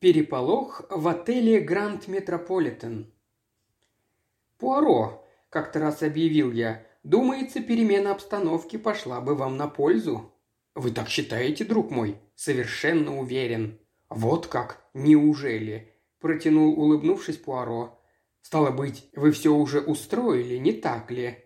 Переполох в отеле Гранд Метрополитен. «Пуаро», – как-то раз объявил я, – «думается, перемена обстановки пошла бы вам на пользу». «Вы так считаете, друг мой?» «Совершенно уверен». «Вот как? Неужели?» – протянул, улыбнувшись Пуаро. «Стало быть, вы все уже устроили, не так ли?»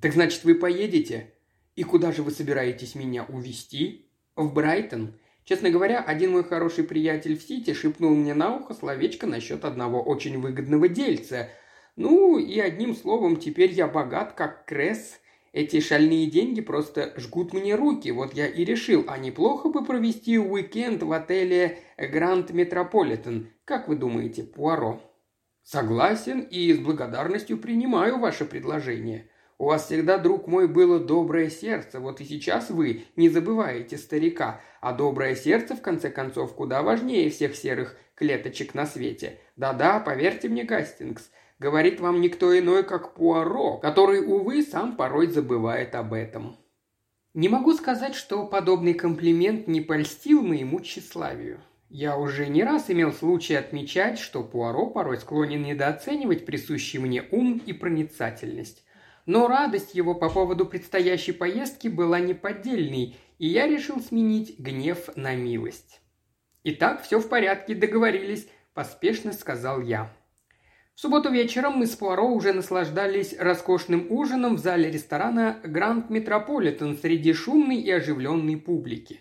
«Так значит, вы поедете?» «И куда же вы собираетесь меня увезти?» «В Брайтон. Честно говоря, один мой хороший приятель в Сити шепнул мне на ухо словечко насчет одного очень выгодного дельца. Ну, и одним словом, теперь я богат, как Крез. Эти шальные деньги просто жгут мне руки. Вот я и решил, а неплохо бы провести уикенд в отеле Гранд Метрополитен. Как вы думаете, Пуаро? Согласен и с благодарностью принимаю ваше предложение. У вас всегда, друг мой, было доброе сердце, вот и сейчас вы не забываете старика, а доброе сердце, в конце концов, куда важнее всех серых клеточек на свете. Да-да, поверьте мне, Гастингс, говорит вам никто иной, как Пуаро, который, увы, сам порой забывает об этом. Не могу сказать, что подобный комплимент не польстил моему тщеславию. Я уже не раз имел случай отмечать, что Пуаро порой склонен недооценивать присущий мне ум и проницательность. Но радость его по поводу предстоящей поездки была неподдельной, и я решил сменить гнев на милость. «Итак, все в порядке, договорились», – поспешно сказал я. В субботу вечером мы с Пуаро уже наслаждались роскошным ужином в зале ресторана «Гранд Метрополитен» среди шумной и оживленной публики.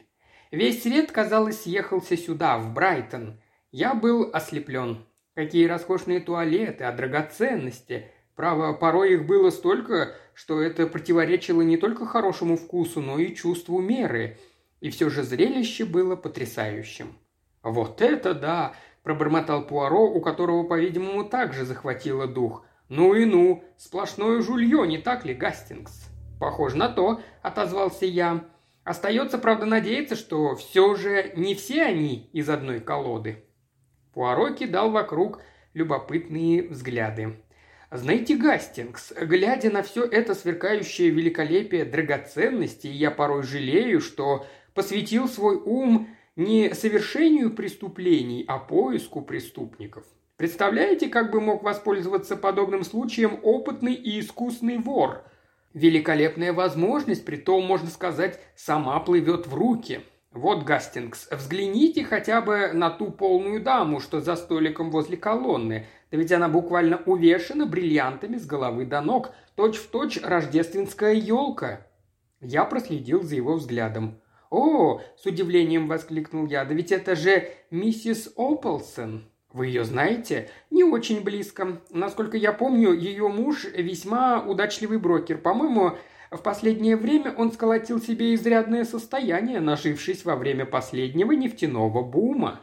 Весь свет, казалось, съехался сюда, в Брайтон. Я был ослеплен. Какие роскошные туалеты, а драгоценности – Право, порой их было столько, что это противоречило не только хорошему вкусу, но и чувству меры. И все же зрелище было потрясающим. «Вот это да!» – пробормотал Пуаро, у которого, по-видимому, также захватило дух. «Ну и ну! Сплошное жулье, не так ли, Гастингс?» «Похоже на то», – отозвался я. «Остается, правда, надеяться, что все же не все они из одной колоды». Пуаро кидал вокруг любопытные взгляды. Знаете, Гастингс, глядя на все это сверкающее великолепие драгоценностей, я порой жалею, что посвятил свой ум не совершению преступлений, а поиску преступников. Представляете, как бы мог воспользоваться подобным случаем опытный и искусный вор? Великолепная возможность, при том, можно сказать, сама плывет в руки. Вот, Гастингс, взгляните хотя бы на ту полную даму, что за столиком возле колонны. Да ведь она буквально увешана бриллиантами с головы до ног, точь-в-точь точь рождественская елка. Я проследил за его взглядом. «О!» – с удивлением воскликнул я. «Да ведь это же миссис Ополсон!» «Вы ее знаете?» «Не очень близко. Насколько я помню, ее муж весьма удачливый брокер. По-моему, в последнее время он сколотил себе изрядное состояние, нажившись во время последнего нефтяного бума».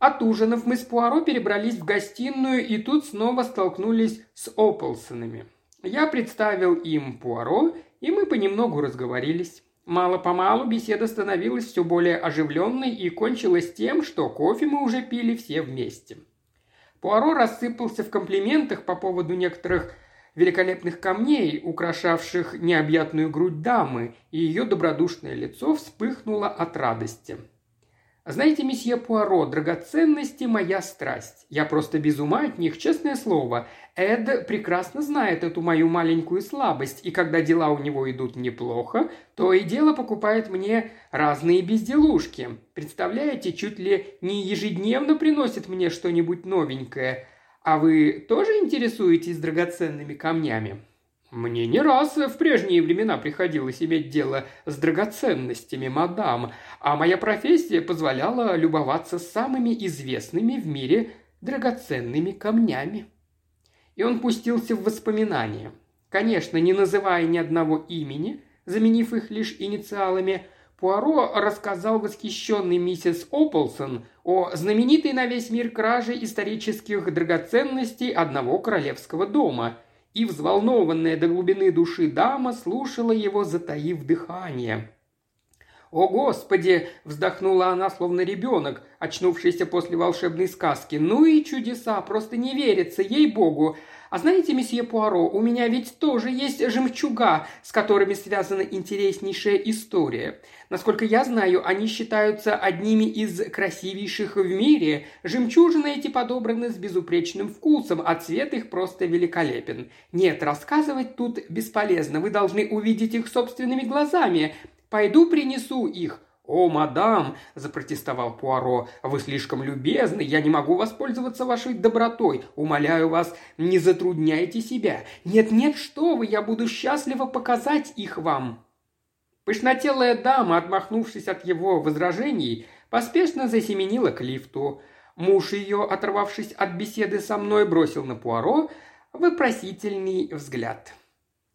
От ужинов мы с Пуаро перебрались в гостиную и тут снова столкнулись с Ополсонами. Я представил им Пуаро, и мы понемногу разговорились. Мало-помалу беседа становилась все более оживленной и кончилась тем, что кофе мы уже пили все вместе. Пуаро рассыпался в комплиментах по поводу некоторых великолепных камней, украшавших необъятную грудь дамы, и ее добродушное лицо вспыхнуло от радости – знаете, месье Пуаро, драгоценности – моя страсть. Я просто без ума от них, честное слово. Эд прекрасно знает эту мою маленькую слабость, и когда дела у него идут неплохо, то и дело покупает мне разные безделушки. Представляете, чуть ли не ежедневно приносит мне что-нибудь новенькое. А вы тоже интересуетесь драгоценными камнями?» «Мне не раз в прежние времена приходилось иметь дело с драгоценностями, мадам, а моя профессия позволяла любоваться самыми известными в мире драгоценными камнями». И он пустился в воспоминания. Конечно, не называя ни одного имени, заменив их лишь инициалами, Пуаро рассказал восхищенный миссис Ополсон о знаменитой на весь мир краже исторических драгоценностей одного королевского дома – и взволнованная до глубины души дама слушала его, затаив дыхание. «О, Господи!» – вздохнула она, словно ребенок, очнувшийся после волшебной сказки. «Ну и чудеса! Просто не верится, ей-богу! А знаете, месье Пуаро, у меня ведь тоже есть жемчуга, с которыми связана интереснейшая история. Насколько я знаю, они считаются одними из красивейших в мире. Жемчужины эти подобраны с безупречным вкусом, а цвет их просто великолепен. Нет, рассказывать тут бесполезно, вы должны увидеть их собственными глазами. Пойду принесу их. «О, мадам!» – запротестовал Пуаро. «Вы слишком любезны, я не могу воспользоваться вашей добротой. Умоляю вас, не затрудняйте себя. Нет-нет, что вы, я буду счастлива показать их вам». Пышнотелая дама, отмахнувшись от его возражений, поспешно засеменила к лифту. Муж ее, оторвавшись от беседы со мной, бросил на Пуаро вопросительный взгляд.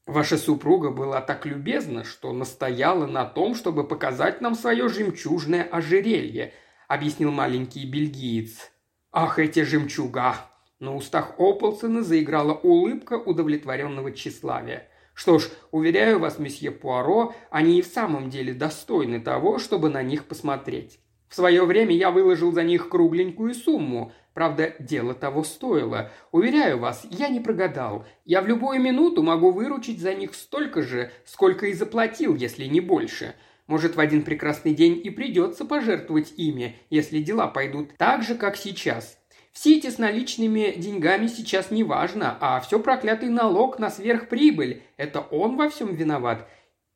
Ваша супруга была так любезна, что настояла на том, чтобы показать нам свое жемчужное ожерелье», — объяснил маленький бельгиец. «Ах, эти жемчуга!» На устах Ополсона заиграла улыбка удовлетворенного тщеславия. «Что ж, уверяю вас, месье Пуаро, они и в самом деле достойны того, чтобы на них посмотреть. В свое время я выложил за них кругленькую сумму, Правда, дело того стоило. Уверяю вас, я не прогадал. Я в любую минуту могу выручить за них столько же, сколько и заплатил, если не больше. Может, в один прекрасный день и придется пожертвовать ими, если дела пойдут так же, как сейчас. Все эти с наличными деньгами сейчас не важно, а все проклятый налог на сверхприбыль – это он во всем виноват.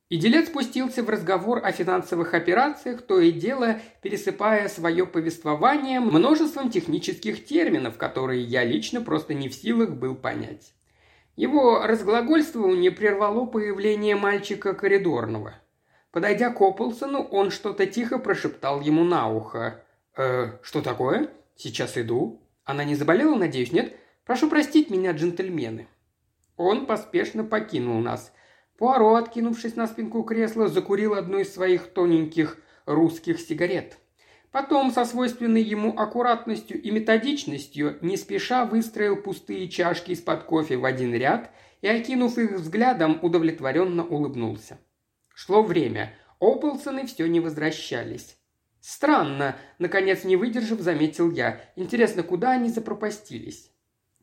И делец спустился в разговор о финансовых операциях, то и дело пересыпая свое повествование множеством технических терминов, которые я лично просто не в силах был понять. Его разглагольствование прервало появление мальчика коридорного. Подойдя к Ополсону, он что-то тихо прошептал ему на ухо. «Э, что такое? Сейчас иду. Она не заболела, надеюсь, нет? Прошу простить меня, джентльмены». Он поспешно покинул нас – Пуаро, откинувшись на спинку кресла, закурил одну из своих тоненьких русских сигарет. Потом, со свойственной ему аккуратностью и методичностью, не спеша выстроил пустые чашки из-под кофе в один ряд и, окинув их взглядом, удовлетворенно улыбнулся. Шло время. Ополсоны все не возвращались. «Странно», — наконец не выдержав, заметил я. «Интересно, куда они запропастились?»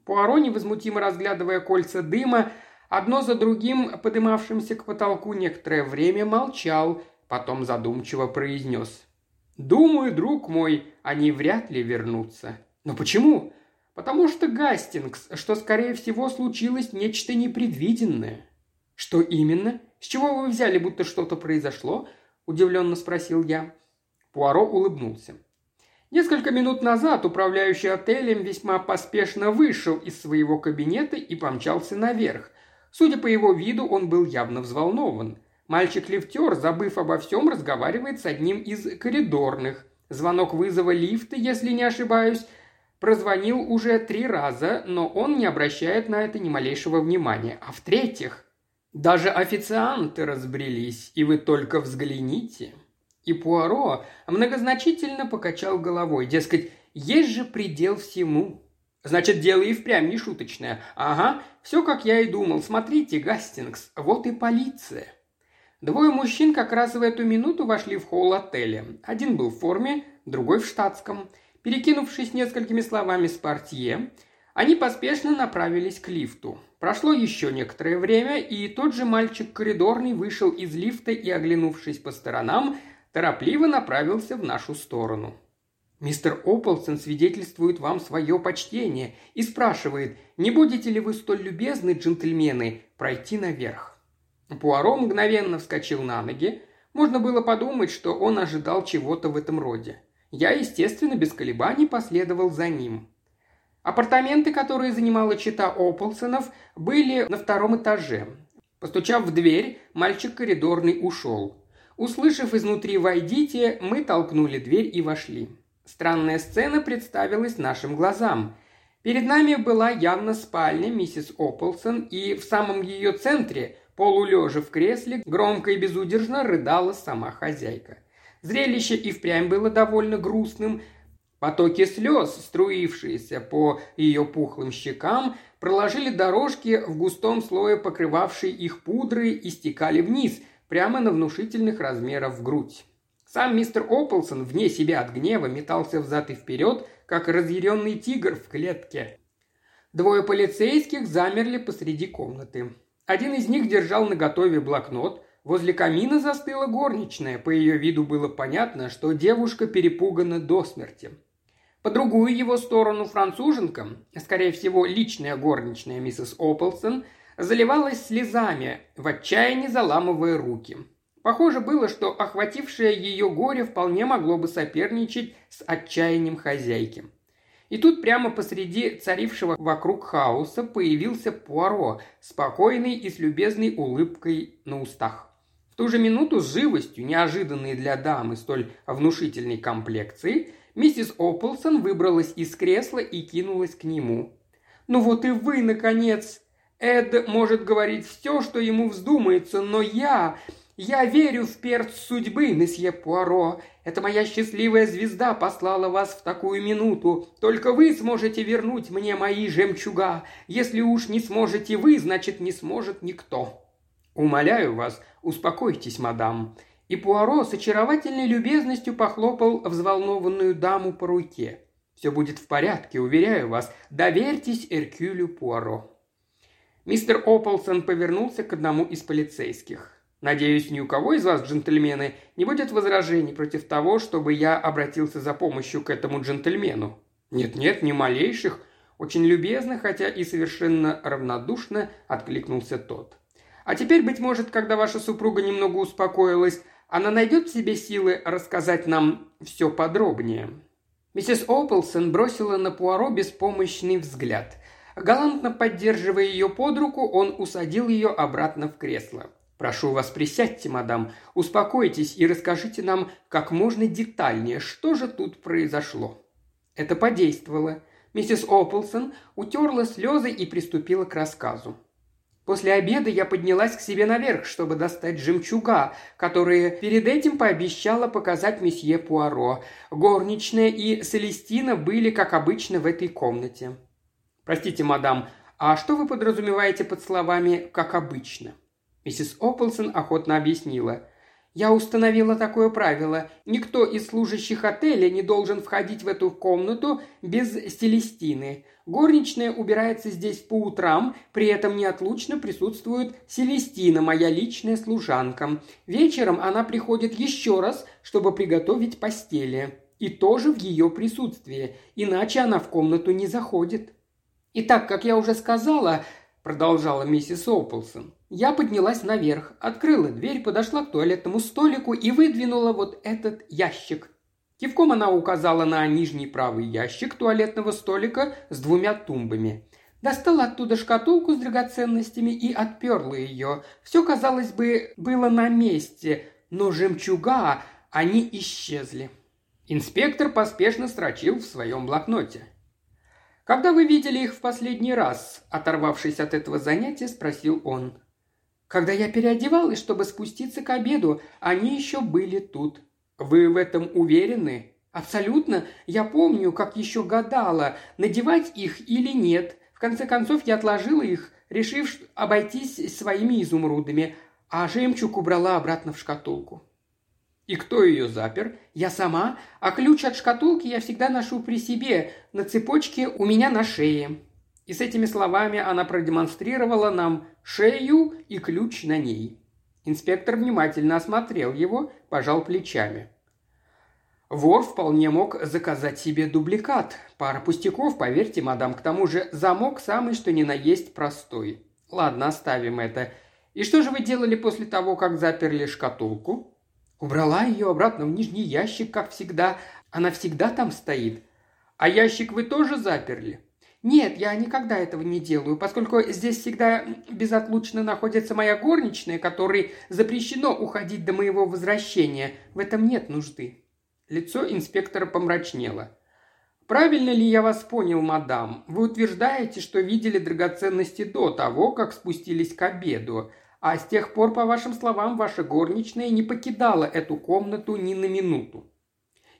Пуаро, невозмутимо разглядывая кольца дыма, Одно за другим, подымавшимся к потолку некоторое время, молчал, потом задумчиво произнес. «Думаю, друг мой, они вряд ли вернутся». «Но почему?» «Потому что, Гастингс, что, скорее всего, случилось нечто непредвиденное». «Что именно? С чего вы взяли, будто что-то произошло?» – удивленно спросил я. Пуаро улыбнулся. Несколько минут назад управляющий отелем весьма поспешно вышел из своего кабинета и помчался наверх, Судя по его виду, он был явно взволнован. Мальчик-лифтер, забыв обо всем, разговаривает с одним из коридорных. Звонок вызова лифта, если не ошибаюсь, прозвонил уже три раза, но он не обращает на это ни малейшего внимания. А в-третьих, даже официанты разбрелись, и вы только взгляните. И Пуаро многозначительно покачал головой, дескать, есть же предел всему. Значит, дело и впрямь не шуточное. Ага, все как я и думал. Смотрите, Гастингс, вот и полиция. Двое мужчин как раз в эту минуту вошли в холл отеля. Один был в форме, другой в штатском. Перекинувшись несколькими словами с портье, они поспешно направились к лифту. Прошло еще некоторое время, и тот же мальчик коридорный вышел из лифта и, оглянувшись по сторонам, торопливо направился в нашу сторону. Мистер Ополсон свидетельствует вам свое почтение и спрашивает, не будете ли вы столь любезны, джентльмены, пройти наверх. Пуаро мгновенно вскочил на ноги. Можно было подумать, что он ожидал чего-то в этом роде. Я, естественно, без колебаний последовал за ним. Апартаменты, которые занимала чита Ополсонов, были на втором этаже. Постучав в дверь, мальчик коридорный ушел. Услышав изнутри «Войдите», мы толкнули дверь и вошли. Странная сцена представилась нашим глазам. Перед нами была явно спальня миссис Ополсон, и в самом ее центре, полулежа в кресле, громко и безудержно рыдала сама хозяйка. Зрелище и впрямь было довольно грустным. Потоки слез, струившиеся по ее пухлым щекам, проложили дорожки в густом слое покрывавшей их пудры и стекали вниз, прямо на внушительных размеров грудь. Сам мистер Ополсон, вне себя от гнева, метался взад и вперед, как разъяренный тигр в клетке. Двое полицейских замерли посреди комнаты. Один из них держал наготове блокнот, возле камина застыла горничная, по ее виду было понятно, что девушка перепугана до смерти. По другую его сторону француженка, скорее всего, личная горничная миссис Ополсон, заливалась слезами, в отчаянии заламывая руки. Похоже было, что охватившее ее горе вполне могло бы соперничать с отчаянием хозяйки. И тут прямо посреди царившего вокруг хаоса появился Пуаро, спокойный и с любезной улыбкой на устах. В ту же минуту с живостью, неожиданной для дамы столь внушительной комплекции, миссис Ополсон выбралась из кресла и кинулась к нему. «Ну вот и вы, наконец!» Эд может говорить все, что ему вздумается, но я... Я верю в перц судьбы, месье Пуаро. Это моя счастливая звезда послала вас в такую минуту. Только вы сможете вернуть мне мои жемчуга. Если уж не сможете вы, значит, не сможет никто. Умоляю вас, успокойтесь, мадам. И Пуаро с очаровательной любезностью похлопал взволнованную даму по руке. Все будет в порядке, уверяю вас. Доверьтесь Эркюлю Пуаро. Мистер Ополсон повернулся к одному из полицейских. «Надеюсь, ни у кого из вас, джентльмены, не будет возражений против того, чтобы я обратился за помощью к этому джентльмену?» «Нет-нет, ни малейших», очень любезно, хотя и совершенно равнодушно откликнулся тот. «А теперь, быть может, когда ваша супруга немного успокоилась, она найдет в себе силы рассказать нам все подробнее». Миссис Ополсон бросила на Пуаро беспомощный взгляд. Галантно поддерживая ее под руку, он усадил ее обратно в кресло. «Прошу вас, присядьте, мадам, успокойтесь и расскажите нам как можно детальнее, что же тут произошло». Это подействовало. Миссис Ополсон утерла слезы и приступила к рассказу. После обеда я поднялась к себе наверх, чтобы достать жемчуга, которые перед этим пообещала показать месье Пуаро. Горничная и Селестина были, как обычно, в этой комнате. «Простите, мадам, а что вы подразумеваете под словами «как обычно»?» Миссис Ополсон охотно объяснила. «Я установила такое правило. Никто из служащих отеля не должен входить в эту комнату без Селестины. Горничная убирается здесь по утрам, при этом неотлучно присутствует Селестина, моя личная служанка. Вечером она приходит еще раз, чтобы приготовить постели. И тоже в ее присутствии, иначе она в комнату не заходит. И так, как я уже сказала, продолжала миссис Ополсон, я поднялась наверх, открыла дверь, подошла к туалетному столику и выдвинула вот этот ящик. Кивком она указала на нижний правый ящик туалетного столика с двумя тумбами. Достала оттуда шкатулку с драгоценностями и отперла ее. Все, казалось бы, было на месте, но жемчуга, они исчезли. Инспектор поспешно строчил в своем блокноте. «Когда вы видели их в последний раз?» – оторвавшись от этого занятия, спросил он. «Когда я переодевалась, чтобы спуститься к обеду, они еще были тут». «Вы в этом уверены?» «Абсолютно. Я помню, как еще гадала, надевать их или нет. В конце концов, я отложила их, решив обойтись своими изумрудами, а жемчуг убрала обратно в шкатулку». «И кто ее запер?» «Я сама, а ключ от шкатулки я всегда ношу при себе, на цепочке у меня на шее». И с этими словами она продемонстрировала нам шею и ключ на ней. Инспектор внимательно осмотрел его, пожал плечами. Вор вполне мог заказать себе дубликат. Пара пустяков, поверьте, мадам, к тому же замок самый что ни на есть простой. Ладно, оставим это. И что же вы делали после того, как заперли шкатулку? Убрала ее обратно в нижний ящик, как всегда. Она всегда там стоит. А ящик вы тоже заперли? Нет, я никогда этого не делаю, поскольку здесь всегда безотлучно находится моя горничная, которой запрещено уходить до моего возвращения. В этом нет нужды. Лицо инспектора помрачнело. «Правильно ли я вас понял, мадам? Вы утверждаете, что видели драгоценности до того, как спустились к обеду. А с тех пор, по вашим словам, ваша горничная не покидала эту комнату ни на минуту.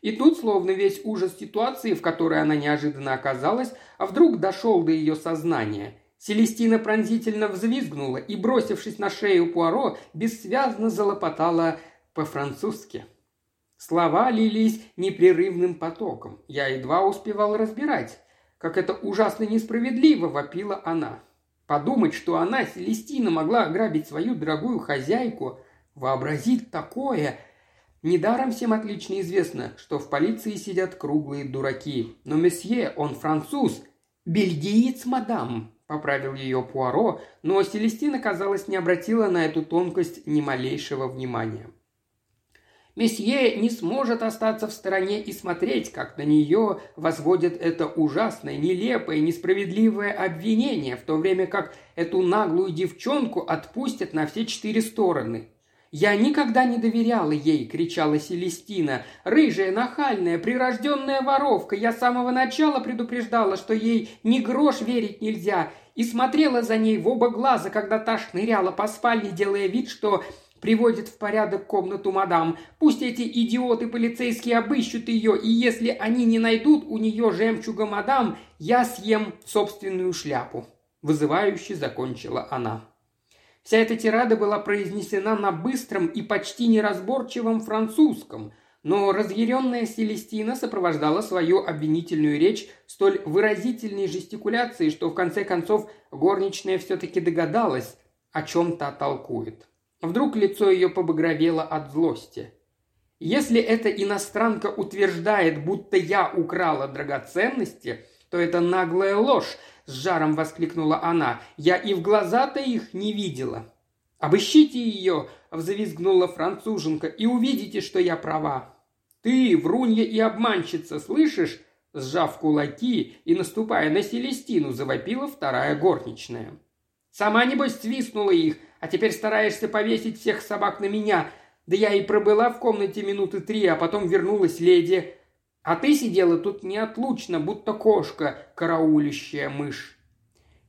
И тут, словно весь ужас ситуации, в которой она неожиданно оказалась, а вдруг дошел до ее сознания. Селестина пронзительно взвизгнула и, бросившись на шею Пуаро, бессвязно залопотала по-французски. Слова лились непрерывным потоком. Я едва успевал разбирать. как это ужасно несправедливо!» – вопила она. Подумать, что она, Селестина, могла ограбить свою дорогую хозяйку, вообразить такое. Недаром всем отлично известно, что в полиции сидят круглые дураки. Но месье, он француз. Бельгиец, мадам, поправил ее Пуаро, но Селестина, казалось, не обратила на эту тонкость ни малейшего внимания. Месье не сможет остаться в стороне и смотреть, как на нее возводят это ужасное, нелепое, несправедливое обвинение, в то время как эту наглую девчонку отпустят на все четыре стороны. «Я никогда не доверяла ей!» – кричала Селестина. «Рыжая, нахальная, прирожденная воровка! Я с самого начала предупреждала, что ей ни грош верить нельзя, и смотрела за ней в оба глаза, когда та шныряла по спальне, делая вид, что приводит в порядок комнату мадам. Пусть эти идиоты полицейские обыщут ее, и если они не найдут у нее жемчуга мадам, я съем собственную шляпу». Вызывающе закончила она. Вся эта тирада была произнесена на быстром и почти неразборчивом французском, но разъяренная Селестина сопровождала свою обвинительную речь столь выразительной жестикуляцией, что в конце концов горничная все-таки догадалась, о чем та толкует. Вдруг лицо ее побагровело от злости. Если эта иностранка утверждает, будто я украла драгоценности, то это наглая ложь, с жаром воскликнула она. Я и в глаза-то их не видела. Обыщите ее, взвизгнула француженка, и увидите, что я права. Ты, врунья и обманщица, слышишь? Сжав кулаки и наступая на Селестину, завопила вторая горничная. Сама, небось, свистнула их, а теперь стараешься повесить всех собак на меня. Да я и пробыла в комнате минуты три, а потом вернулась леди. А ты сидела тут неотлучно, будто кошка, караулищая мышь».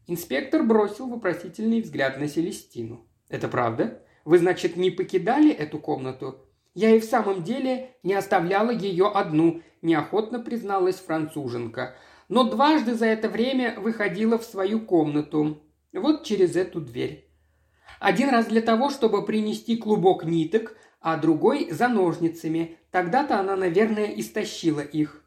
Инспектор бросил вопросительный взгляд на Селестину. «Это правда? Вы, значит, не покидали эту комнату?» «Я и в самом деле не оставляла ее одну», – неохотно призналась француженка. «Но дважды за это время выходила в свою комнату. Вот через эту дверь. Один раз для того, чтобы принести клубок ниток, а другой за ножницами. Тогда-то она, наверное, истощила их.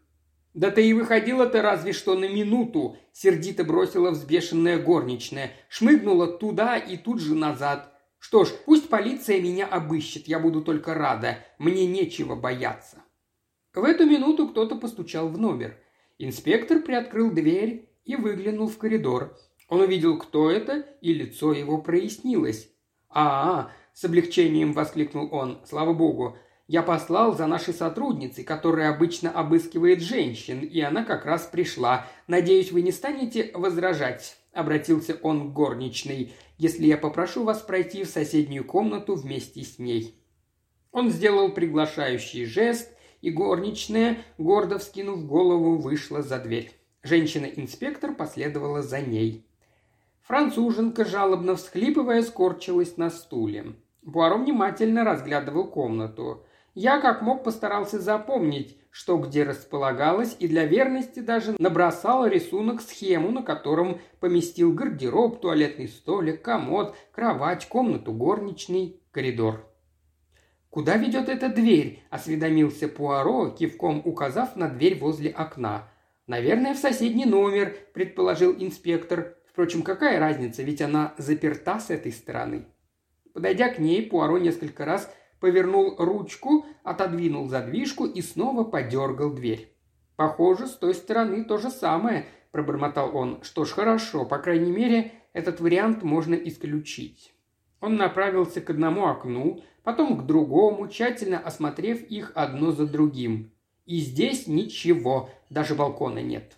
«Да ты и выходила-то разве что на минуту», – сердито бросила взбешенная горничная. Шмыгнула туда и тут же назад. «Что ж, пусть полиция меня обыщет, я буду только рада. Мне нечего бояться». В эту минуту кто-то постучал в номер. Инспектор приоткрыл дверь и выглянул в коридор. Он увидел, кто это, и лицо его прояснилось. «А, — с облегчением воскликнул он, — слава богу, я послал за нашей сотрудницей, которая обычно обыскивает женщин, и она как раз пришла. Надеюсь, вы не станете возражать?» – обратился он к горничной, – «если я попрошу вас пройти в соседнюю комнату вместе с ней». Он сделал приглашающий жест, и горничная, гордо вскинув голову, вышла за дверь. Женщина-инспектор последовала за ней. Француженка, жалобно всхлипывая, скорчилась на стуле. Пуаро внимательно разглядывал комнату. Я как мог постарался запомнить, что где располагалось, и для верности даже набросал рисунок-схему, на котором поместил гардероб, туалетный столик, комод, кровать, комнату горничный, коридор. «Куда ведет эта дверь?» – осведомился Пуаро, кивком указав на дверь возле окна. «Наверное, в соседний номер», – предположил инспектор. Впрочем, какая разница, ведь она заперта с этой стороны. Подойдя к ней, Пуаро несколько раз повернул ручку, отодвинул задвижку и снова подергал дверь. «Похоже, с той стороны то же самое», – пробормотал он. «Что ж, хорошо, по крайней мере, этот вариант можно исключить». Он направился к одному окну, потом к другому, тщательно осмотрев их одно за другим. И здесь ничего, даже балкона нет.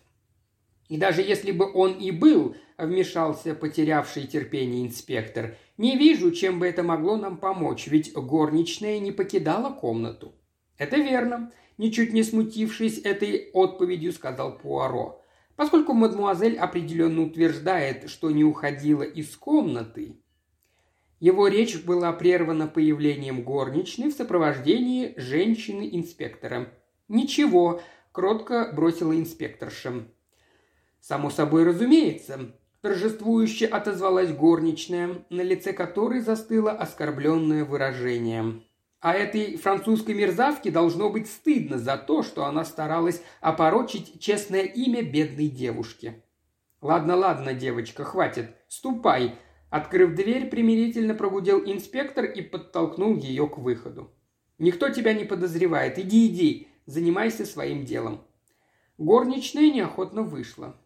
И даже если бы он и был, вмешался потерявший терпение инспектор, не вижу, чем бы это могло нам помочь, ведь горничная не покидала комнату. Это верно, ничуть не смутившись этой отповедью, сказал Пуаро. Поскольку мадмуазель определенно утверждает, что не уходила из комнаты, его речь была прервана появлением горничной в сопровождении женщины-инспектора. «Ничего», – кротко бросила инспекторша. «Само собой разумеется», – торжествующе отозвалась горничная, на лице которой застыло оскорбленное выражение. А этой французской мерзавке должно быть стыдно за то, что она старалась опорочить честное имя бедной девушки. «Ладно, ладно, девочка, хватит. Ступай!» Открыв дверь, примирительно прогудел инспектор и подтолкнул ее к выходу. «Никто тебя не подозревает. Иди, иди, занимайся своим делом». Горничная неохотно вышла.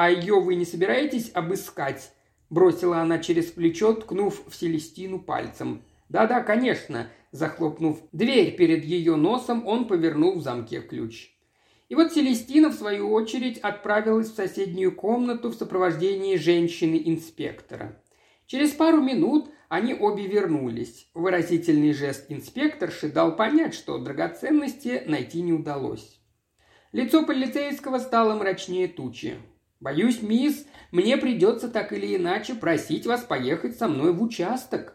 «А ее вы не собираетесь обыскать?» – бросила она через плечо, ткнув в Селестину пальцем. «Да-да, конечно», – захлопнув дверь перед ее носом, он повернул в замке ключ. И вот Селестина, в свою очередь, отправилась в соседнюю комнату в сопровождении женщины-инспектора. Через пару минут они обе вернулись. Выразительный жест инспекторши дал понять, что драгоценности найти не удалось. Лицо полицейского стало мрачнее тучи. «Боюсь, мисс, мне придется так или иначе просить вас поехать со мной в участок».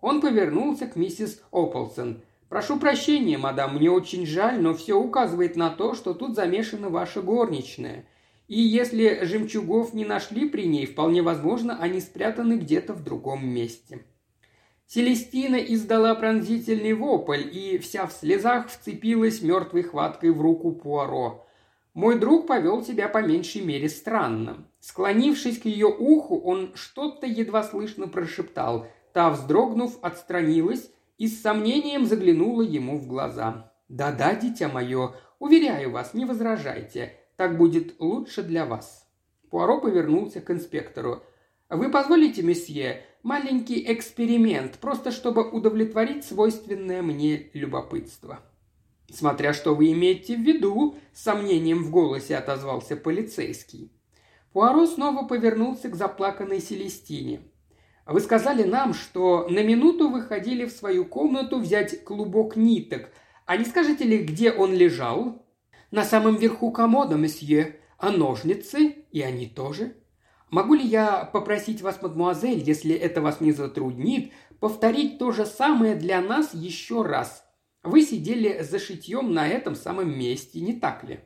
Он повернулся к миссис Ополсон – Прошу прощения, мадам, мне очень жаль, но все указывает на то, что тут замешана ваша горничная. И если жемчугов не нашли при ней, вполне возможно, они спрятаны где-то в другом месте». Селестина издала пронзительный вопль и вся в слезах вцепилась мертвой хваткой в руку Пуаро. Мой друг повел себя по меньшей мере странно. Склонившись к ее уху, он что-то едва слышно прошептал. Та, вздрогнув, отстранилась и с сомнением заглянула ему в глаза. «Да-да, дитя мое, уверяю вас, не возражайте. Так будет лучше для вас». Пуаро повернулся к инспектору. «Вы позволите, месье, маленький эксперимент, просто чтобы удовлетворить свойственное мне любопытство?» «Смотря что вы имеете в виду», – с сомнением в голосе отозвался полицейский. Пуаро снова повернулся к заплаканной Селестине. Вы сказали нам, что на минуту выходили в свою комнату взять клубок ниток. А не скажете ли, где он лежал?» «На самом верху комода, месье. А ножницы? И они тоже?» «Могу ли я попросить вас, мадмуазель, если это вас не затруднит, повторить то же самое для нас еще раз? Вы сидели за шитьем на этом самом месте, не так ли?»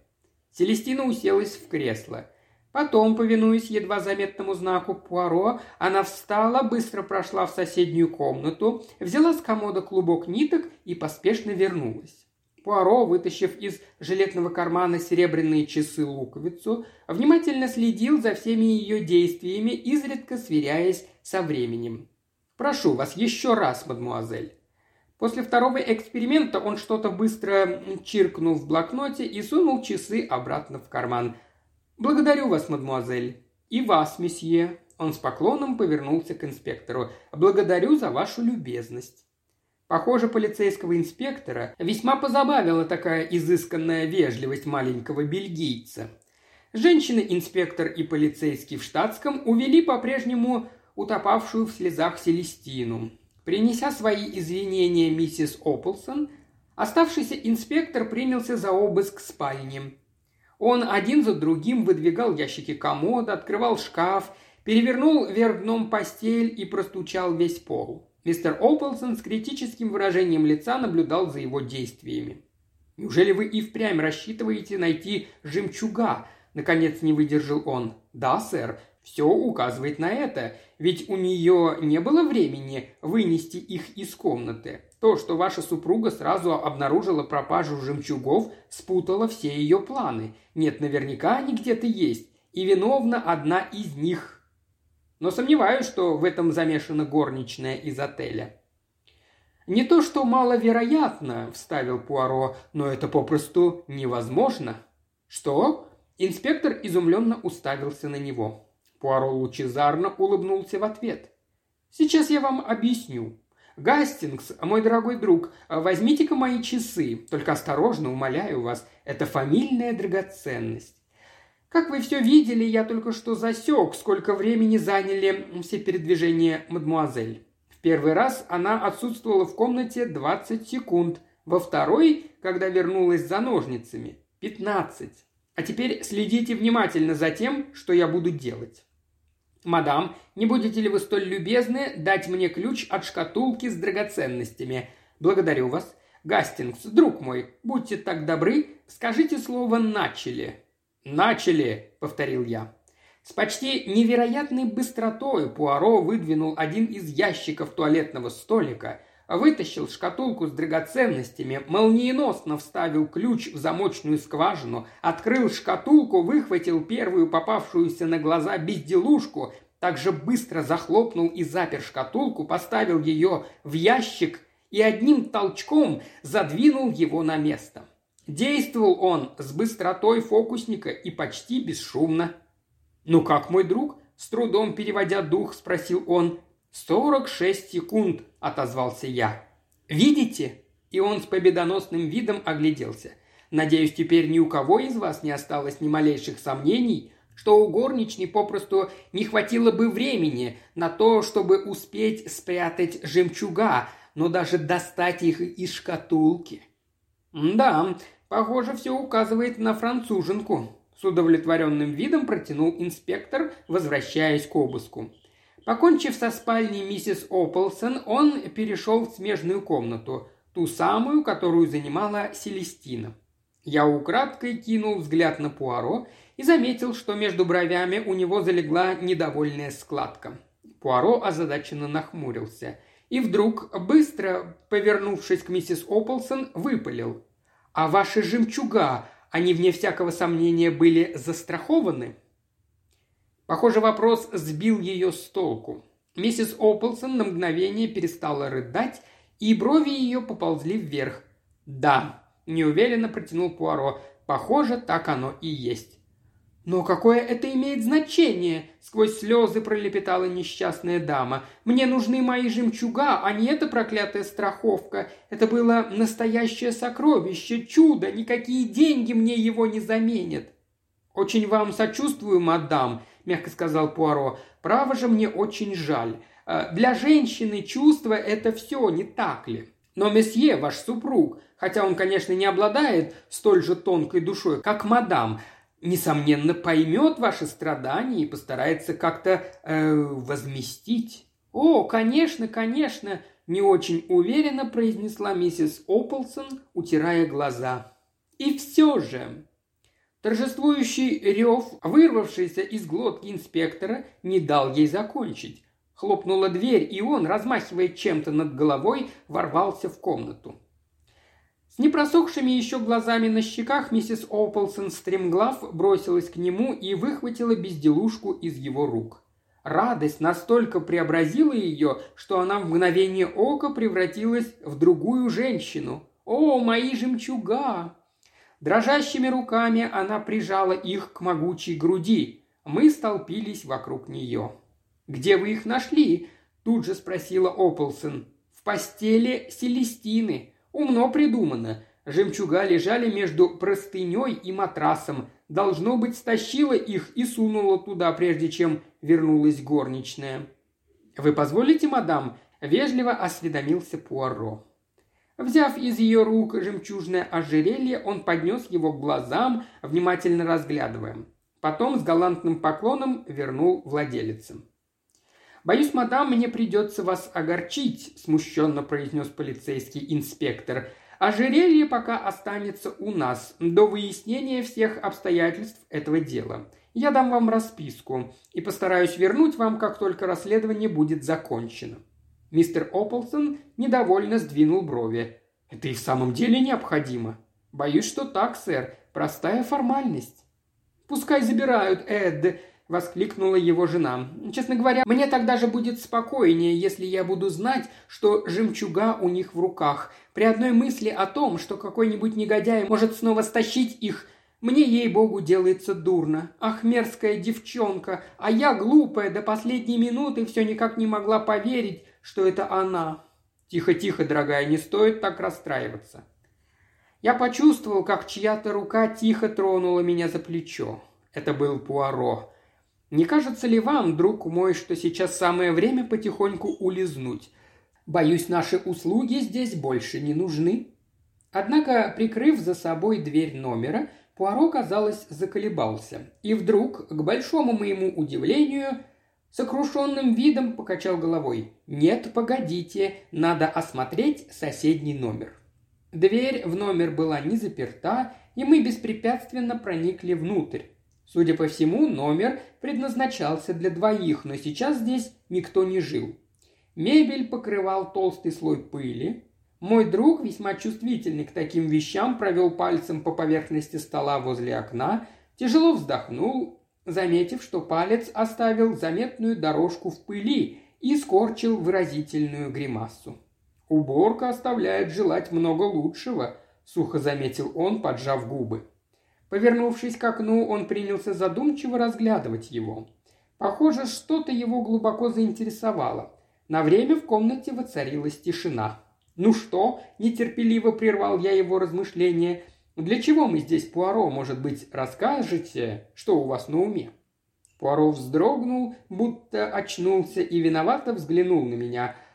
Селестина уселась в кресло – Потом, повинуясь едва заметному знаку Пуаро, она встала, быстро прошла в соседнюю комнату, взяла с комода клубок ниток и поспешно вернулась. Пуаро, вытащив из жилетного кармана серебряные часы-луковицу, внимательно следил за всеми ее действиями, изредка сверяясь со временем. «Прошу вас еще раз, мадмуазель». После второго эксперимента он что-то быстро чиркнул в блокноте и сунул часы обратно в карман – «Благодарю вас, мадемуазель. И вас, месье». Он с поклоном повернулся к инспектору. «Благодарю за вашу любезность». Похоже, полицейского инспектора весьма позабавила такая изысканная вежливость маленького бельгийца. Женщина-инспектор и полицейский в штатском увели по-прежнему утопавшую в слезах Селестину. Принеся свои извинения миссис Ополсон, оставшийся инспектор принялся за обыск спальни. Он один за другим выдвигал ящики комода, открывал шкаф, перевернул вверх дном постель и простучал весь пол. Мистер Оуплсон с критическим выражением лица наблюдал за его действиями. «Неужели вы и впрямь рассчитываете найти жемчуга?» Наконец не выдержал он. «Да, сэр, все указывает на это, ведь у нее не было времени вынести их из комнаты. То, что ваша супруга сразу обнаружила пропажу жемчугов, спутало все ее планы. Нет, наверняка они где-то есть, и виновна одна из них. Но сомневаюсь, что в этом замешана горничная из отеля. «Не то, что маловероятно», – вставил Пуаро, – «но это попросту невозможно». «Что?» Инспектор изумленно уставился на него. Пуаро лучезарно улыбнулся в ответ. «Сейчас я вам объясню. Гастингс, мой дорогой друг, возьмите-ка мои часы. Только осторожно, умоляю вас, это фамильная драгоценность. Как вы все видели, я только что засек, сколько времени заняли все передвижения мадмуазель. В первый раз она отсутствовала в комнате 20 секунд, во второй, когда вернулась за ножницами, 15. А теперь следите внимательно за тем, что я буду делать. «Мадам, не будете ли вы столь любезны дать мне ключ от шкатулки с драгоценностями? Благодарю вас. Гастингс, друг мой, будьте так добры, скажите слово «начали». «Начали», — повторил я. С почти невероятной быстротой Пуаро выдвинул один из ящиков туалетного столика, вытащил шкатулку с драгоценностями, молниеносно вставил ключ в замочную скважину, открыл шкатулку, выхватил первую попавшуюся на глаза безделушку, также быстро захлопнул и запер шкатулку, поставил ее в ящик и одним толчком задвинул его на место. Действовал он с быстротой фокусника и почти бесшумно. «Ну как, мой друг?» – с трудом переводя дух, спросил он. «Сорок шесть секунд», – отозвался я. «Видите?» И он с победоносным видом огляделся. «Надеюсь, теперь ни у кого из вас не осталось ни малейших сомнений, что у горничной попросту не хватило бы времени на то, чтобы успеть спрятать жемчуга, но даже достать их из шкатулки. «Да, похоже, все указывает на француженку», – с удовлетворенным видом протянул инспектор, возвращаясь к обыску. Покончив со спальней миссис Ополсон, он перешел в смежную комнату, ту самую, которую занимала Селестина. Я украдкой кинул взгляд на Пуаро и заметил, что между бровями у него залегла недовольная складка. Пуаро озадаченно нахмурился. И вдруг, быстро повернувшись к миссис Ополсон, выпалил. «А ваши жемчуга, они, вне всякого сомнения, были застрахованы?» Похоже, вопрос сбил ее с толку. Миссис Ополсон на мгновение перестала рыдать, и брови ее поползли вверх. «Да», – неуверенно протянул Пуаро, – «похоже, так оно и есть». «Но какое это имеет значение?» – сквозь слезы пролепетала несчастная дама. «Мне нужны мои жемчуга, а не эта проклятая страховка. Это было настоящее сокровище, чудо, никакие деньги мне его не заменят». «Очень вам сочувствую, мадам», – мягко сказал Пуаро. «Право же мне очень жаль. Э, для женщины чувство – это все, не так ли? Но месье, ваш супруг, хотя он, конечно, не обладает столь же тонкой душой, как мадам, несомненно, поймет ваши страдания и постарается как-то э, возместить. О, конечно, конечно, не очень уверенно произнесла миссис Ополсон, утирая глаза. И все же... Торжествующий рев, вырвавшийся из глотки инспектора, не дал ей закончить. Хлопнула дверь, и он, размахивая чем-то над головой, ворвался в комнату. С непросохшими еще глазами на щеках миссис Ополсон стремглав бросилась к нему и выхватила безделушку из его рук. Радость настолько преобразила ее, что она в мгновение ока превратилась в другую женщину. «О, мои жемчуга!» Дрожащими руками она прижала их к могучей груди. Мы столпились вокруг нее. «Где вы их нашли?» – тут же спросила Ополсон. «В постели Селестины», Умно придумано. Жемчуга лежали между простыней и матрасом. Должно быть, стащила их и сунула туда, прежде чем вернулась горничная. «Вы позволите, мадам?» – вежливо осведомился Пуаро. Взяв из ее рук жемчужное ожерелье, он поднес его к глазам, внимательно разглядывая. Потом с галантным поклоном вернул владелицам. «Боюсь, мадам, мне придется вас огорчить», – смущенно произнес полицейский инспектор. «Ожерелье пока останется у нас до выяснения всех обстоятельств этого дела. Я дам вам расписку и постараюсь вернуть вам, как только расследование будет закончено». Мистер Ополсон недовольно сдвинул брови. «Это и в самом деле необходимо?» «Боюсь, что так, сэр. Простая формальность». «Пускай забирают, Эд», – воскликнула его жена. «Честно говоря, мне тогда же будет спокойнее, если я буду знать, что жемчуга у них в руках. При одной мысли о том, что какой-нибудь негодяй может снова стащить их, мне, ей-богу, делается дурно. Ах, мерзкая девчонка, а я, глупая, до последней минуты все никак не могла поверить, что это она». «Тихо-тихо, дорогая, не стоит так расстраиваться». Я почувствовал, как чья-то рука тихо тронула меня за плечо. Это был Пуаро. Не кажется ли вам, друг мой, что сейчас самое время потихоньку улизнуть? Боюсь, наши услуги здесь больше не нужны». Однако, прикрыв за собой дверь номера, Пуаро, казалось, заколебался. И вдруг, к большому моему удивлению, сокрушенным видом покачал головой. «Нет, погодите, надо осмотреть соседний номер». Дверь в номер была не заперта, и мы беспрепятственно проникли внутрь. Судя по всему, номер предназначался для двоих, но сейчас здесь никто не жил. Мебель покрывал толстый слой пыли. Мой друг, весьма чувствительный к таким вещам, провел пальцем по поверхности стола возле окна, тяжело вздохнул, заметив, что палец оставил заметную дорожку в пыли и скорчил выразительную гримасу. «Уборка оставляет желать много лучшего», – сухо заметил он, поджав губы. Повернувшись к окну, он принялся задумчиво разглядывать его. Похоже, что-то его глубоко заинтересовало. На время в комнате воцарилась тишина. «Ну что?» – нетерпеливо прервал я его размышления. «Для чего мы здесь, Пуаро? Может быть, расскажете, что у вас на уме?» Пуаро вздрогнул, будто очнулся и виновато взглянул на меня –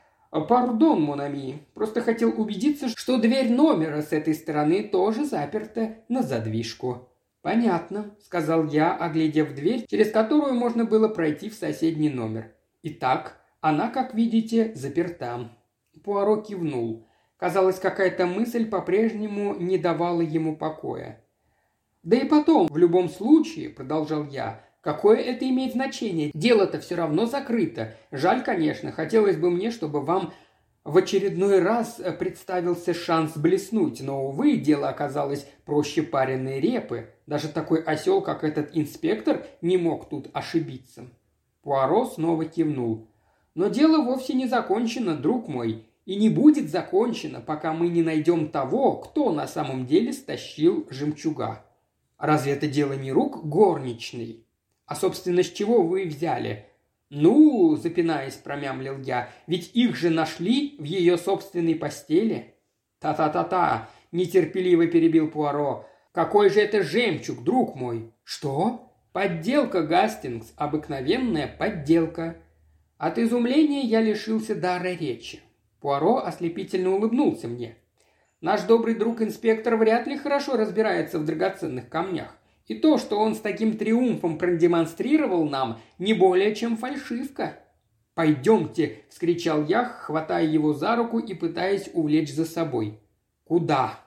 «Пардон, Монами, просто хотел убедиться, что дверь номера с этой стороны тоже заперта на задвижку». «Понятно», — сказал я, оглядев дверь, через которую можно было пройти в соседний номер. «Итак, она, как видите, заперта». Пуаро кивнул. Казалось, какая-то мысль по-прежнему не давала ему покоя. «Да и потом, в любом случае», — продолжал я, Какое это имеет значение? Дело-то все равно закрыто. Жаль, конечно, хотелось бы мне, чтобы вам в очередной раз э, представился шанс блеснуть, но, увы, дело оказалось проще пареной репы. Даже такой осел, как этот инспектор, не мог тут ошибиться. Пуаро снова кивнул. «Но дело вовсе не закончено, друг мой, и не будет закончено, пока мы не найдем того, кто на самом деле стащил жемчуга. Разве это дело не рук горничной?» «А, собственно, с чего вы взяли?» «Ну, — запинаясь, промямлил я, — ведь их же нашли в ее собственной постели». «Та-та-та-та!» – нетерпеливо перебил Пуаро. «Какой же это жемчуг, друг мой?» «Что?» «Подделка, Гастингс, обыкновенная подделка». От изумления я лишился дара речи. Пуаро ослепительно улыбнулся мне. Наш добрый друг-инспектор вряд ли хорошо разбирается в драгоценных камнях. И то, что он с таким триумфом продемонстрировал нам, не более чем фальшивка. «Пойдемте!» – вскричал я, хватая его за руку и пытаясь увлечь за собой. «Куда?»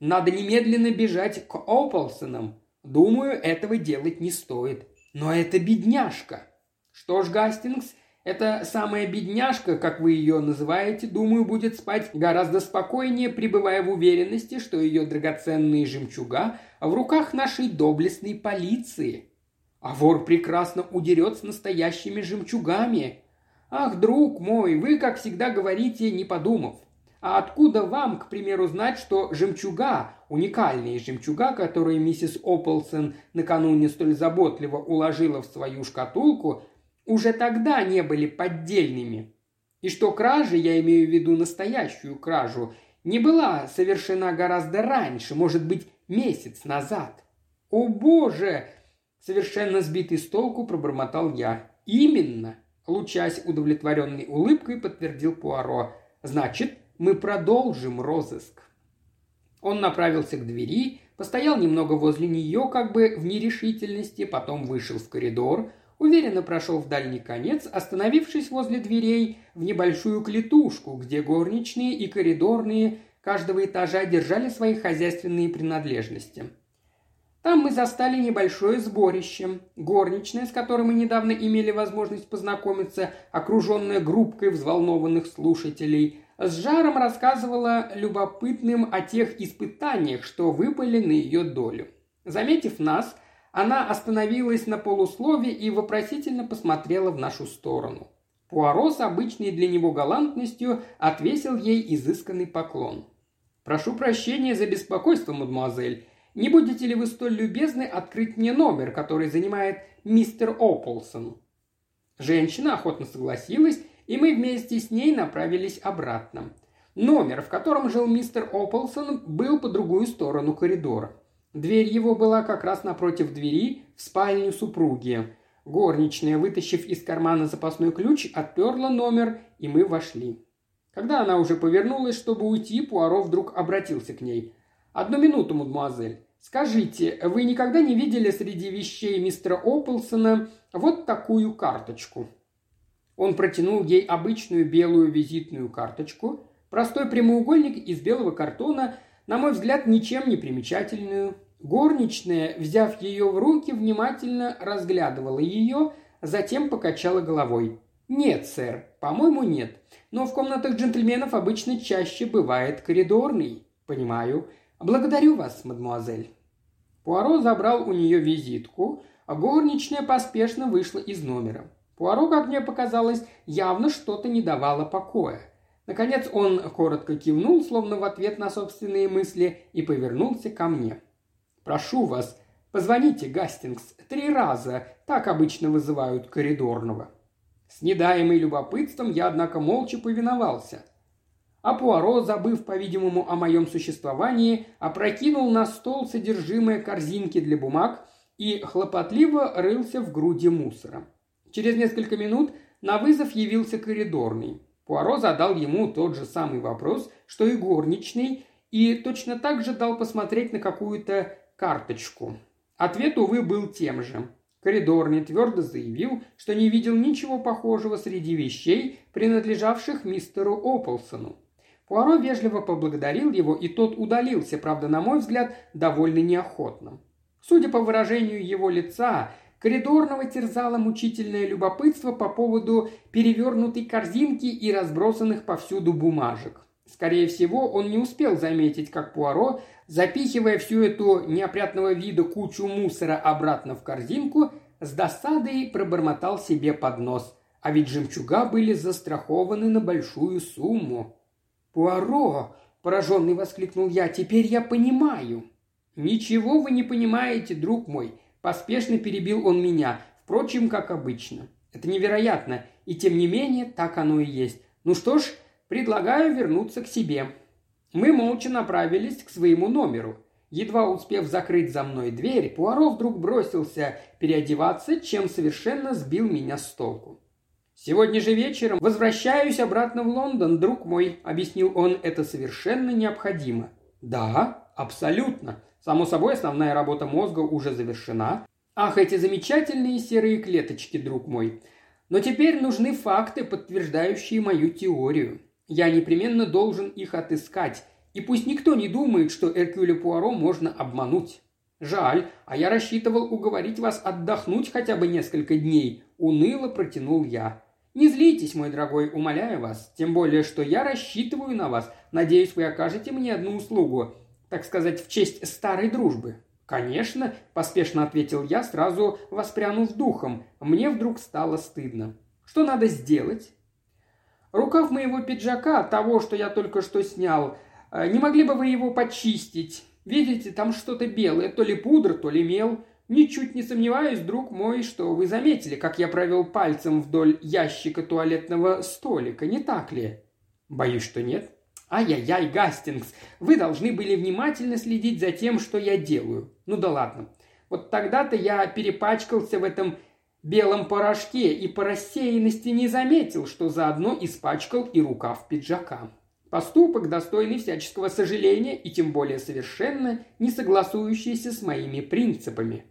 «Надо немедленно бежать к Ополсонам. Думаю, этого делать не стоит. Но это бедняжка!» «Что ж, Гастингс, эта самая бедняжка, как вы ее называете, думаю, будет спать гораздо спокойнее, пребывая в уверенности, что ее драгоценные жемчуга в руках нашей доблестной полиции. А вор прекрасно удерет с настоящими жемчугами. Ах, друг мой, вы, как всегда, говорите, не подумав. А откуда вам, к примеру, знать, что жемчуга, уникальные жемчуга, которые миссис Ополсон накануне столь заботливо уложила в свою шкатулку, уже тогда не были поддельными. И что кража, я имею в виду настоящую кражу, не была совершена гораздо раньше, может быть, месяц назад. «О боже!» – совершенно сбитый с толку пробормотал я. «Именно!» – лучась удовлетворенной улыбкой, подтвердил Пуаро. «Значит, мы продолжим розыск». Он направился к двери, постоял немного возле нее, как бы в нерешительности, потом вышел в коридор, уверенно прошел в дальний конец, остановившись возле дверей в небольшую клетушку, где горничные и коридорные каждого этажа держали свои хозяйственные принадлежности. Там мы застали небольшое сборище. Горничная, с которой мы недавно имели возможность познакомиться, окруженная группкой взволнованных слушателей, с жаром рассказывала любопытным о тех испытаниях, что выпали на ее долю. Заметив нас – она остановилась на полуслове и вопросительно посмотрела в нашу сторону. Пуаро с обычной для него галантностью отвесил ей изысканный поклон. «Прошу прощения за беспокойство, мадемуазель. Не будете ли вы столь любезны открыть мне номер, который занимает мистер Ополсон?» Женщина охотно согласилась, и мы вместе с ней направились обратно. Номер, в котором жил мистер Ополсон, был по другую сторону коридора. Дверь его была как раз напротив двери в спальню супруги. Горничная, вытащив из кармана запасной ключ, отперла номер, и мы вошли. Когда она уже повернулась, чтобы уйти, Пуаро вдруг обратился к ней. «Одну минуту, мадемуазель. Скажите, вы никогда не видели среди вещей мистера Ополсона вот такую карточку?» Он протянул ей обычную белую визитную карточку, простой прямоугольник из белого картона, на мой взгляд, ничем не примечательную. Горничная, взяв ее в руки, внимательно разглядывала ее, затем покачала головой. «Нет, сэр, по-моему, нет. Но в комнатах джентльменов обычно чаще бывает коридорный». «Понимаю. Благодарю вас, мадемуазель». Пуаро забрал у нее визитку, а горничная поспешно вышла из номера. Пуаро, как мне показалось, явно что-то не давало покоя. Наконец он коротко кивнул, словно в ответ на собственные мысли, и повернулся ко мне. «Прошу вас, позвоните, Гастингс, три раза, так обычно вызывают коридорного». С недаемой любопытством я, однако, молча повиновался. А Пуаро, забыв, по-видимому, о моем существовании, опрокинул на стол содержимое корзинки для бумаг и хлопотливо рылся в груди мусора. Через несколько минут на вызов явился коридорный. Пуаро задал ему тот же самый вопрос, что и горничный, и точно так же дал посмотреть на какую-то карточку. Ответ, увы, был тем же. Коридорный твердо заявил, что не видел ничего похожего среди вещей, принадлежавших мистеру Ополсону. Пуаро вежливо поблагодарил его, и тот удалился, правда, на мой взгляд, довольно неохотно. Судя по выражению его лица, коридорного терзало мучительное любопытство по поводу перевернутой корзинки и разбросанных повсюду бумажек. Скорее всего, он не успел заметить, как Пуаро, запихивая всю эту неопрятного вида кучу мусора обратно в корзинку, с досадой пробормотал себе под нос. А ведь жемчуга были застрахованы на большую сумму. «Пуаро!» – пораженный воскликнул я. «Теперь я понимаю!» «Ничего вы не понимаете, друг мой!» – поспешно перебил он меня. Впрочем, как обычно. Это невероятно, и тем не менее так оно и есть. Ну что ж, предлагаю вернуться к себе. Мы молча направились к своему номеру. Едва успев закрыть за мной дверь, Пуаро вдруг бросился переодеваться, чем совершенно сбил меня с толку. «Сегодня же вечером возвращаюсь обратно в Лондон, друг мой», — объяснил он, — «это совершенно необходимо». «Да, абсолютно. Само собой, основная работа мозга уже завершена. Ах, эти замечательные серые клеточки, друг мой. Но теперь нужны факты, подтверждающие мою теорию. Я непременно должен их отыскать, и пусть никто не думает, что Эркюля Пуаро можно обмануть. Жаль, а я рассчитывал уговорить вас отдохнуть хотя бы несколько дней, уныло протянул я. Не злитесь, мой дорогой, умоляю вас, тем более, что я рассчитываю на вас. Надеюсь, вы окажете мне одну услугу, так сказать, в честь старой дружбы. «Конечно», – поспешно ответил я, сразу воспрянув духом. Мне вдруг стало стыдно. «Что надо сделать?» Рукав моего пиджака, того, что я только что снял, э, не могли бы вы его почистить? Видите, там что-то белое, то ли пудра, то ли мел. Ничуть не сомневаюсь, друг мой, что вы заметили, как я провел пальцем вдоль ящика туалетного столика, не так ли? Боюсь, что нет. Ай-яй-яй, Гастингс, вы должны были внимательно следить за тем, что я делаю. Ну да ладно. Вот тогда-то я перепачкался в этом белом порошке и по рассеянности не заметил, что заодно испачкал и рукав пиджака. Поступок, достойный всяческого сожаления и тем более совершенно не согласующийся с моими принципами.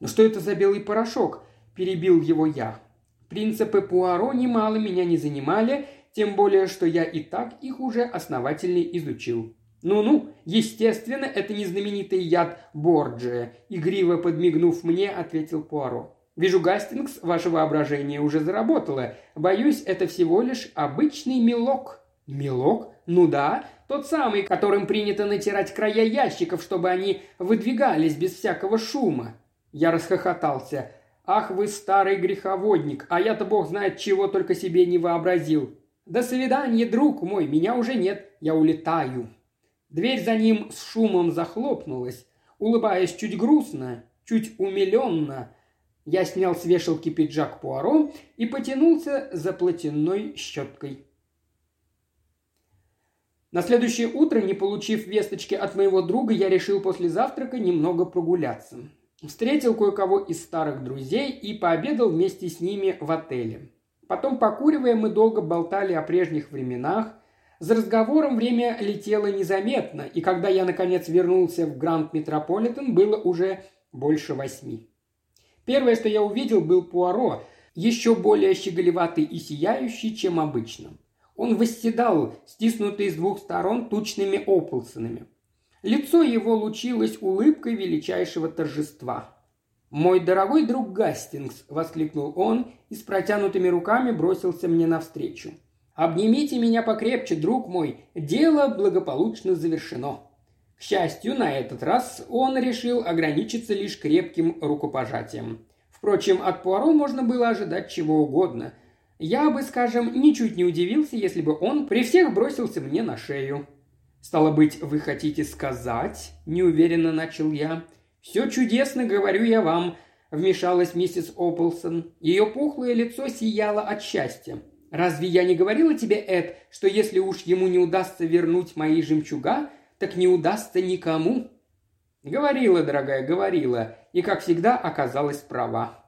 «Но что это за белый порошок?» – перебил его я. Принципы Пуаро немало меня не занимали, тем более, что я и так их уже основательно изучил. «Ну-ну, естественно, это не знаменитый яд Борджия», – игриво подмигнув мне, ответил Пуаро. Вижу, Гастингс, ваше воображение уже заработало. Боюсь, это всего лишь обычный мелок». «Мелок? Ну да, тот самый, которым принято натирать края ящиков, чтобы они выдвигались без всякого шума». Я расхохотался. «Ах вы старый греховодник, а я-то бог знает, чего только себе не вообразил. До свидания, друг мой, меня уже нет, я улетаю». Дверь за ним с шумом захлопнулась. Улыбаясь чуть грустно, чуть умиленно, я снял с вешалки пиджак Пуаро и потянулся за платяной щеткой. На следующее утро, не получив весточки от моего друга, я решил после завтрака немного прогуляться. Встретил кое-кого из старых друзей и пообедал вместе с ними в отеле. Потом, покуривая, мы долго болтали о прежних временах. За разговором время летело незаметно, и когда я, наконец, вернулся в Гранд Метрополитен, было уже больше восьми. Первое, что я увидел, был Пуаро, еще более щеголеватый и сияющий, чем обычно. Он восседал, стиснутый с двух сторон тучными ополсонами. Лицо его лучилось улыбкой величайшего торжества. «Мой дорогой друг Гастингс!» – воскликнул он и с протянутыми руками бросился мне навстречу. «Обнимите меня покрепче, друг мой! Дело благополучно завершено!» К счастью, на этот раз он решил ограничиться лишь крепким рукопожатием. Впрочем, от Пуаро можно было ожидать чего угодно. Я бы, скажем, ничуть не удивился, если бы он при всех бросился мне на шею. «Стало быть, вы хотите сказать?» – неуверенно начал я – «Все чудесно, говорю я вам», – вмешалась миссис Ополсон. Ее пухлое лицо сияло от счастья. «Разве я не говорила тебе, Эд, что если уж ему не удастся вернуть мои жемчуга, так не удастся никому?» «Говорила, дорогая, говорила, и, как всегда, оказалась права».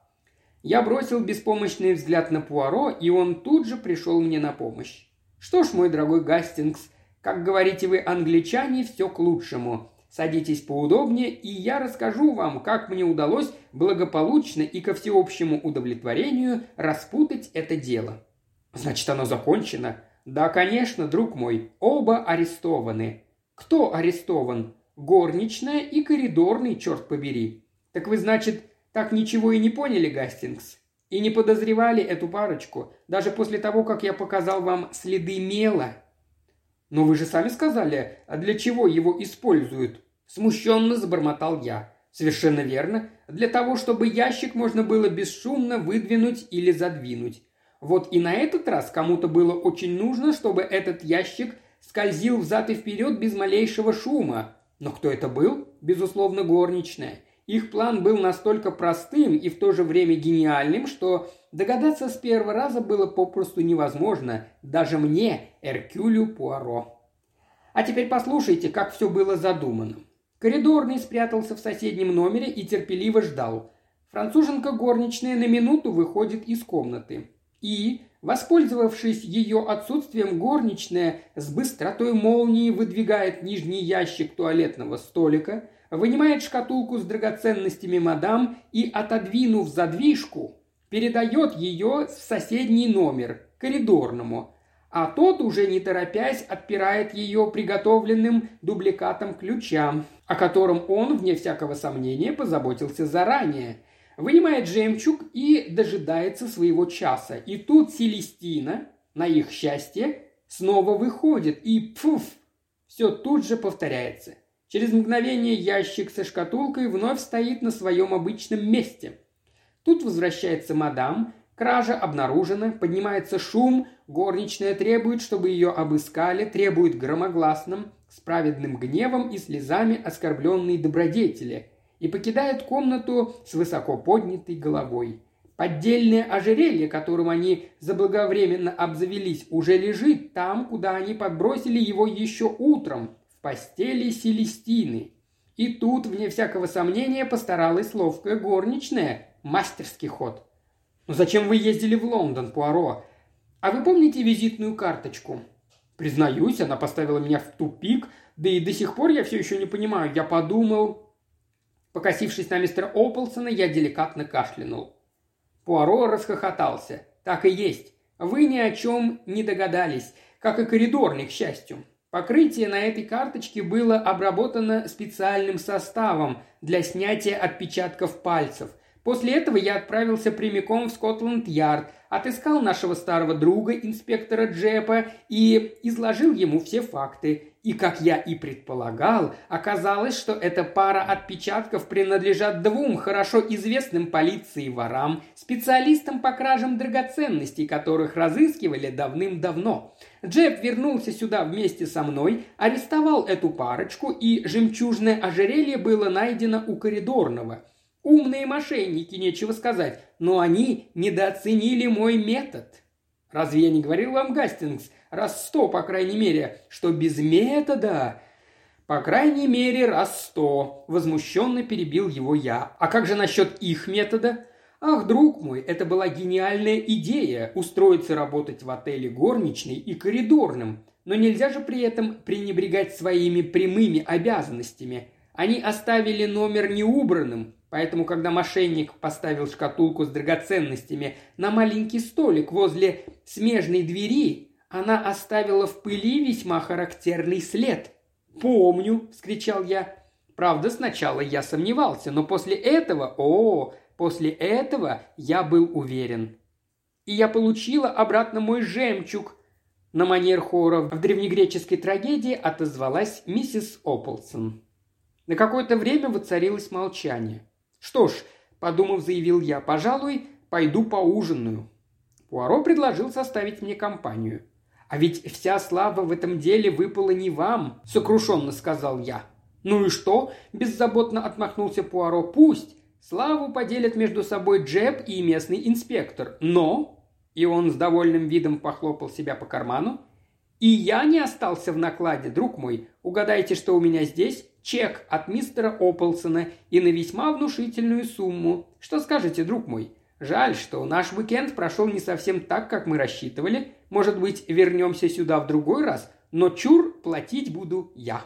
Я бросил беспомощный взгляд на Пуаро, и он тут же пришел мне на помощь. «Что ж, мой дорогой Гастингс, как говорите вы, англичане, все к лучшему. Садитесь поудобнее, и я расскажу вам, как мне удалось благополучно и ко всеобщему удовлетворению распутать это дело. Значит, оно закончено? Да, конечно, друг мой, оба арестованы. Кто арестован? Горничная и коридорный, черт побери. Так вы, значит, так ничего и не поняли, Гастингс? И не подозревали эту парочку, даже после того, как я показал вам следы мела – «Но вы же сами сказали, а для чего его используют?» Смущенно забормотал я. «Совершенно верно. Для того, чтобы ящик можно было бесшумно выдвинуть или задвинуть. Вот и на этот раз кому-то было очень нужно, чтобы этот ящик скользил взад и вперед без малейшего шума. Но кто это был? Безусловно, горничная. Их план был настолько простым и в то же время гениальным, что Догадаться с первого раза было попросту невозможно, даже мне, Эркюлю Пуаро. А теперь послушайте, как все было задумано. Коридорный спрятался в соседнем номере и терпеливо ждал. Француженка горничная на минуту выходит из комнаты. И, воспользовавшись ее отсутствием, горничная с быстротой молнии выдвигает нижний ящик туалетного столика, вынимает шкатулку с драгоценностями мадам и, отодвинув задвижку, передает ее в соседний номер, коридорному, а тот уже не торопясь отпирает ее приготовленным дубликатом ключа, о котором он, вне всякого сомнения, позаботился заранее. Вынимает жемчуг и дожидается своего часа. И тут Селестина, на их счастье, снова выходит и пфуф, все тут же повторяется. Через мгновение ящик со шкатулкой вновь стоит на своем обычном месте. Тут возвращается мадам, кража обнаружена, поднимается шум, горничная требует, чтобы ее обыскали, требует громогласным, с праведным гневом и слезами оскорбленные добродетели, и покидает комнату с высоко поднятой головой. Поддельное ожерелье, которым они заблаговременно обзавелись, уже лежит там, куда они подбросили его еще утром, постели Селестины. И тут, вне всякого сомнения, постаралась ловкая горничная, Мастерский ход. Но зачем вы ездили в Лондон, Пуаро? А вы помните визитную карточку? Признаюсь, она поставила меня в тупик, да и до сих пор я все еще не понимаю. Я подумал... Покосившись на мистера Ополсона, я деликатно кашлянул. Пуаро расхохотался. Так и есть. Вы ни о чем не догадались, как и коридорный, к счастью. Покрытие на этой карточке было обработано специальным составом для снятия отпечатков пальцев, После этого я отправился прямиком в Скотланд-Ярд, отыскал нашего старого друга, инспектора Джепа, и изложил ему все факты. И, как я и предполагал, оказалось, что эта пара отпечатков принадлежат двум хорошо известным полиции ворам, специалистам по кражам драгоценностей, которых разыскивали давным-давно. Джеб вернулся сюда вместе со мной, арестовал эту парочку, и жемчужное ожерелье было найдено у коридорного – Умные мошенники, нечего сказать, но они недооценили мой метод. Разве я не говорил вам, Гастингс, раз сто, по крайней мере, что без метода... По крайней мере, раз сто, возмущенно перебил его я. А как же насчет их метода? Ах, друг мой, это была гениальная идея – устроиться работать в отеле горничной и коридорным. Но нельзя же при этом пренебрегать своими прямыми обязанностями. Они оставили номер неубранным, Поэтому, когда мошенник поставил шкатулку с драгоценностями на маленький столик возле смежной двери, она оставила в пыли весьма характерный след. «Помню!» – вскричал я. Правда, сначала я сомневался, но после этого, о, после этого я был уверен. И я получила обратно мой жемчуг. На манер хора в древнегреческой трагедии отозвалась миссис Ополсон. На какое-то время воцарилось молчание. «Что ж», – подумав, заявил я, – «пожалуй, пойду поужинаю». Пуаро предложил составить мне компанию. «А ведь вся слава в этом деле выпала не вам», – сокрушенно сказал я. «Ну и что?» – беззаботно отмахнулся Пуаро. «Пусть. Славу поделят между собой Джеб и местный инспектор. Но...» И он с довольным видом похлопал себя по карману. «И я не остался в накладе, друг мой. Угадайте, что у меня здесь? Чек от мистера Ополсона и на весьма внушительную сумму. Что скажете, друг мой? Жаль, что наш уикенд прошел не совсем так, как мы рассчитывали. Может быть, вернемся сюда в другой раз, но чур платить буду я».